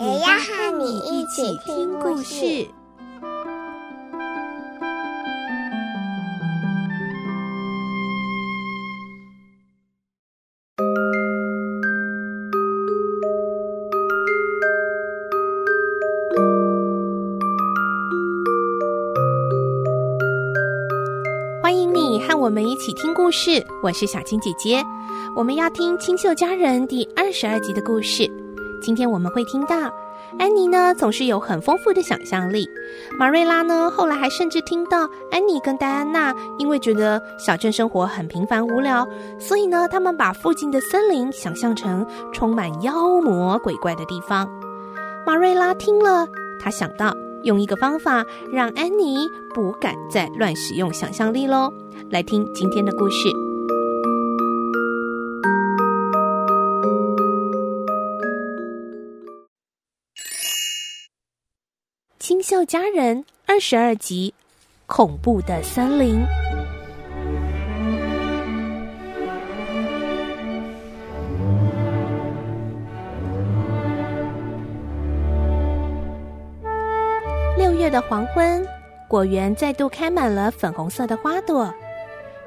也要和你一起听故事。欢迎你和我们一起听故事，我是小青姐姐。我们要听《清秀佳人》第二十二集的故事。今天我们会听到，安妮呢总是有很丰富的想象力。马瑞拉呢后来还甚至听到安妮跟戴安娜因为觉得小镇生活很平凡无聊，所以呢他们把附近的森林想象成充满妖魔鬼怪的地方。马瑞拉听了，她想到用一个方法让安妮不敢再乱使用想象力喽。来听今天的故事。清秀佳人二十二集：恐怖的森林。六月的黄昏，果园再度开满了粉红色的花朵。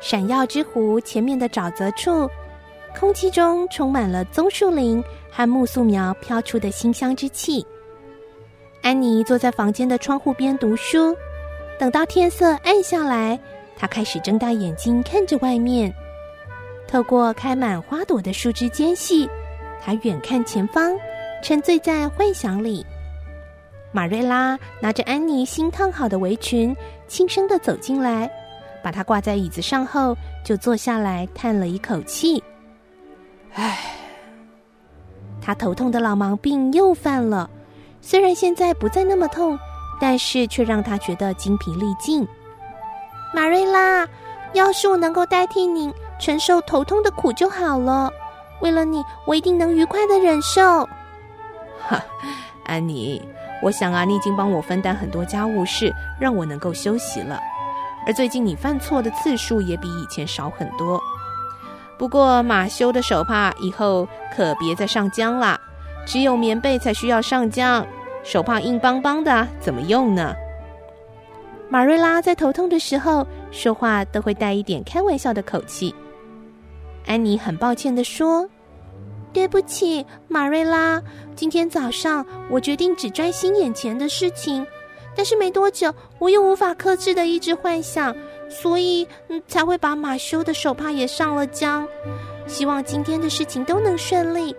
闪耀之湖前面的沼泽处，空气中充满了棕树林和苜蓿苗飘出的馨香之气。安妮坐在房间的窗户边读书，等到天色暗下来，她开始睁大眼睛看着外面。透过开满花朵的树枝间隙，她远看前方，沉醉在幻想里。玛瑞拉拿着安妮新烫好的围裙，轻声的走进来，把它挂在椅子上后，就坐下来叹了一口气：“唉，她头痛的老毛病又犯了。”虽然现在不再那么痛，但是却让他觉得精疲力尽。马瑞拉，要是我能够代替你承受头痛的苦就好了。为了你，我一定能愉快的忍受。哈，安妮，我想啊，你已经帮我分担很多家务事，让我能够休息了。而最近你犯错的次数也比以前少很多。不过马修的手帕以后可别再上浆啦。只有棉被才需要上浆，手帕硬邦邦的，怎么用呢？马瑞拉在头痛的时候说话都会带一点开玩笑的口气。安妮很抱歉地说：“对不起，马瑞拉，今天早上我决定只专心眼前的事情，但是没多久我又无法克制的一直幻想，所以才会把马修的手帕也上了浆。希望今天的事情都能顺利，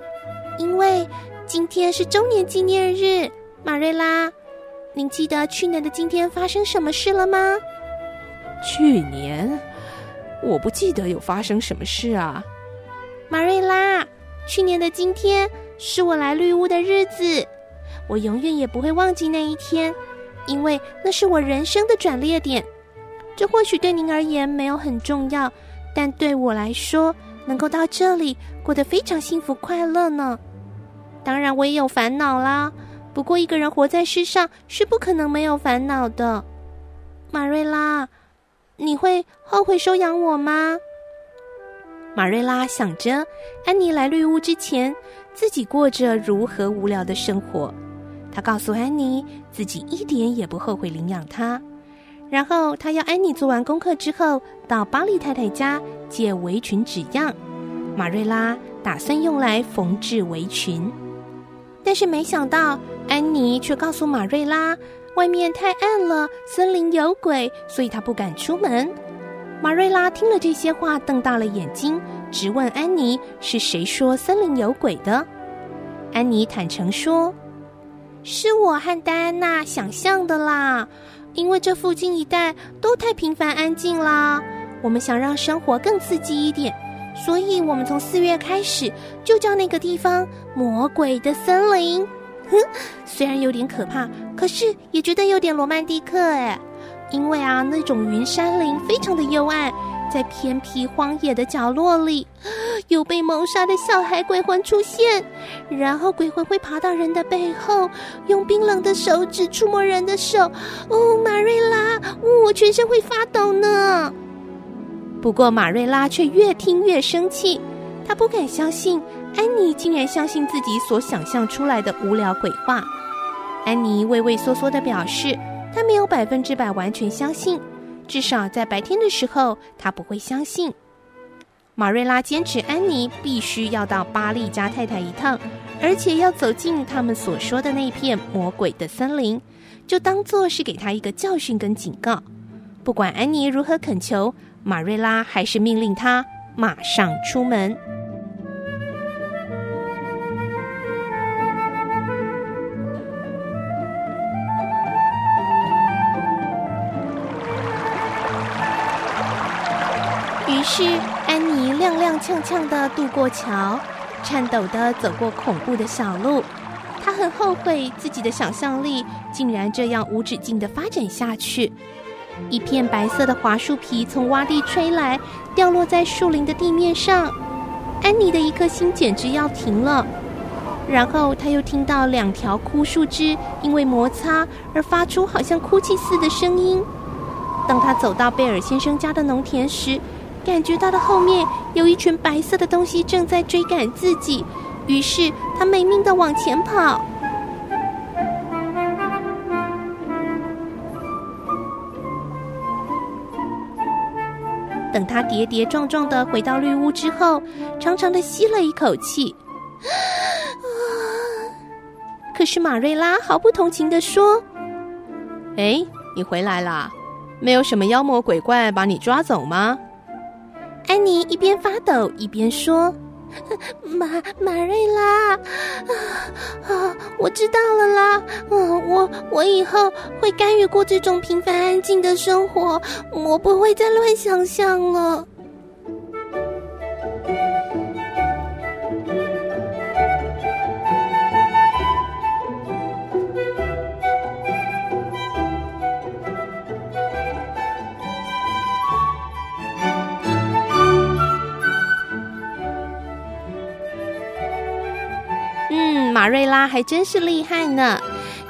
因为。”今天是周年纪念日，玛瑞拉，您记得去年的今天发生什么事了吗？去年，我不记得有发生什么事啊。玛瑞拉，去年的今天是我来绿屋的日子，我永远也不会忘记那一天，因为那是我人生的转捩点。这或许对您而言没有很重要，但对我来说，能够到这里过得非常幸福快乐呢。当然，我也有烦恼啦。不过，一个人活在世上是不可能没有烦恼的。马瑞拉，你会后悔收养我吗？马瑞拉想着安妮来绿屋之前，自己过着如何无聊的生活。她告诉安妮，自己一点也不后悔领养她。然后，她要安妮做完功课之后，到巴利太太家借围裙纸样。马瑞拉打算用来缝制围裙。但是没想到，安妮却告诉马瑞拉，外面太暗了，森林有鬼，所以她不敢出门。马瑞拉听了这些话，瞪大了眼睛，直问安妮是谁说森林有鬼的。安妮坦诚说：“是我和戴安娜想象的啦，因为这附近一带都太平凡安静啦，我们想让生活更刺激一点。”所以，我们从四月开始就叫那个地方“魔鬼的森林”。哼虽然有点可怕，可是也觉得有点罗曼蒂克哎。因为啊，那种云山林非常的幽暗，在偏僻荒野的角落里，有被谋杀的小孩鬼魂出现，然后鬼魂会爬到人的背后，用冰冷的手指触摸人的手。哦，玛瑞拉，我全身会发抖呢。不过马瑞拉却越听越生气，她不敢相信安妮竟然相信自己所想象出来的无聊鬼话。安妮畏畏缩缩地表示。他没有百分之百完全相信，至少在白天的时候，他不会相信。马瑞拉坚持安妮必须要到巴利家太太一趟，而且要走进他们所说的那片魔鬼的森林，就当做是给他一个教训跟警告。不管安妮如何恳求，马瑞拉还是命令他马上出门。于是，安妮踉踉跄跄的渡过桥，颤抖的走过恐怖的小路。她很后悔自己的想象力竟然这样无止境的发展下去。一片白色的桦树皮从洼地吹来，掉落在树林的地面上。安妮的一颗心简直要停了。然后，她又听到两条枯树枝因为摩擦而发出好像哭泣似的声音。当她走到贝尔先生家的农田时，感觉到的后面有一群白色的东西正在追赶自己，于是他没命的往前跑。等他跌跌撞撞的回到绿屋之后，长长的吸了一口气。可是玛瑞拉毫不同情的说：“哎，你回来啦？没有什么妖魔鬼怪把你抓走吗？”安妮一边发抖一边说：“马马瑞拉，啊啊，我知道了啦，嗯，我我以后会甘于过这种平凡安静的生活，我不会再乱想象了。”瑞拉还真是厉害呢。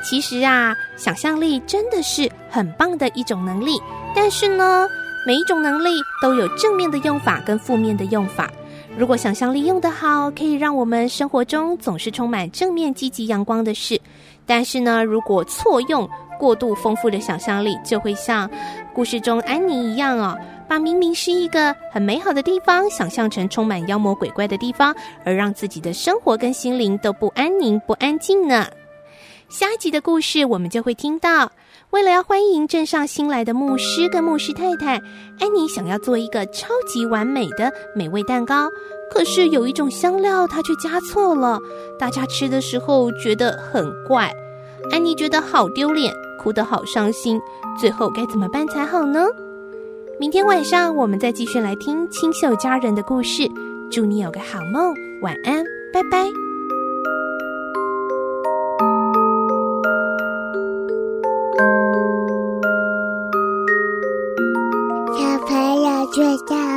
其实啊，想象力真的是很棒的一种能力。但是呢，每一种能力都有正面的用法跟负面的用法。如果想象力用得好，可以让我们生活中总是充满正面、积极、阳光的事。但是呢，如果错用，过度丰富的想象力，就会像故事中安妮一样哦。把明明是一个很美好的地方，想象成充满妖魔鬼怪的地方，而让自己的生活跟心灵都不安宁、不安静呢。下一集的故事，我们就会听到，为了要欢迎镇上新来的牧师跟牧师太太，安妮想要做一个超级完美的美味蛋糕，可是有一种香料，她却加错了，大家吃的时候觉得很怪，安妮觉得好丢脸，哭得好伤心，最后该怎么办才好呢？明天晚上我们再继续来听清秀佳人的故事祝你有个好梦晚安拜拜。小朋友睡觉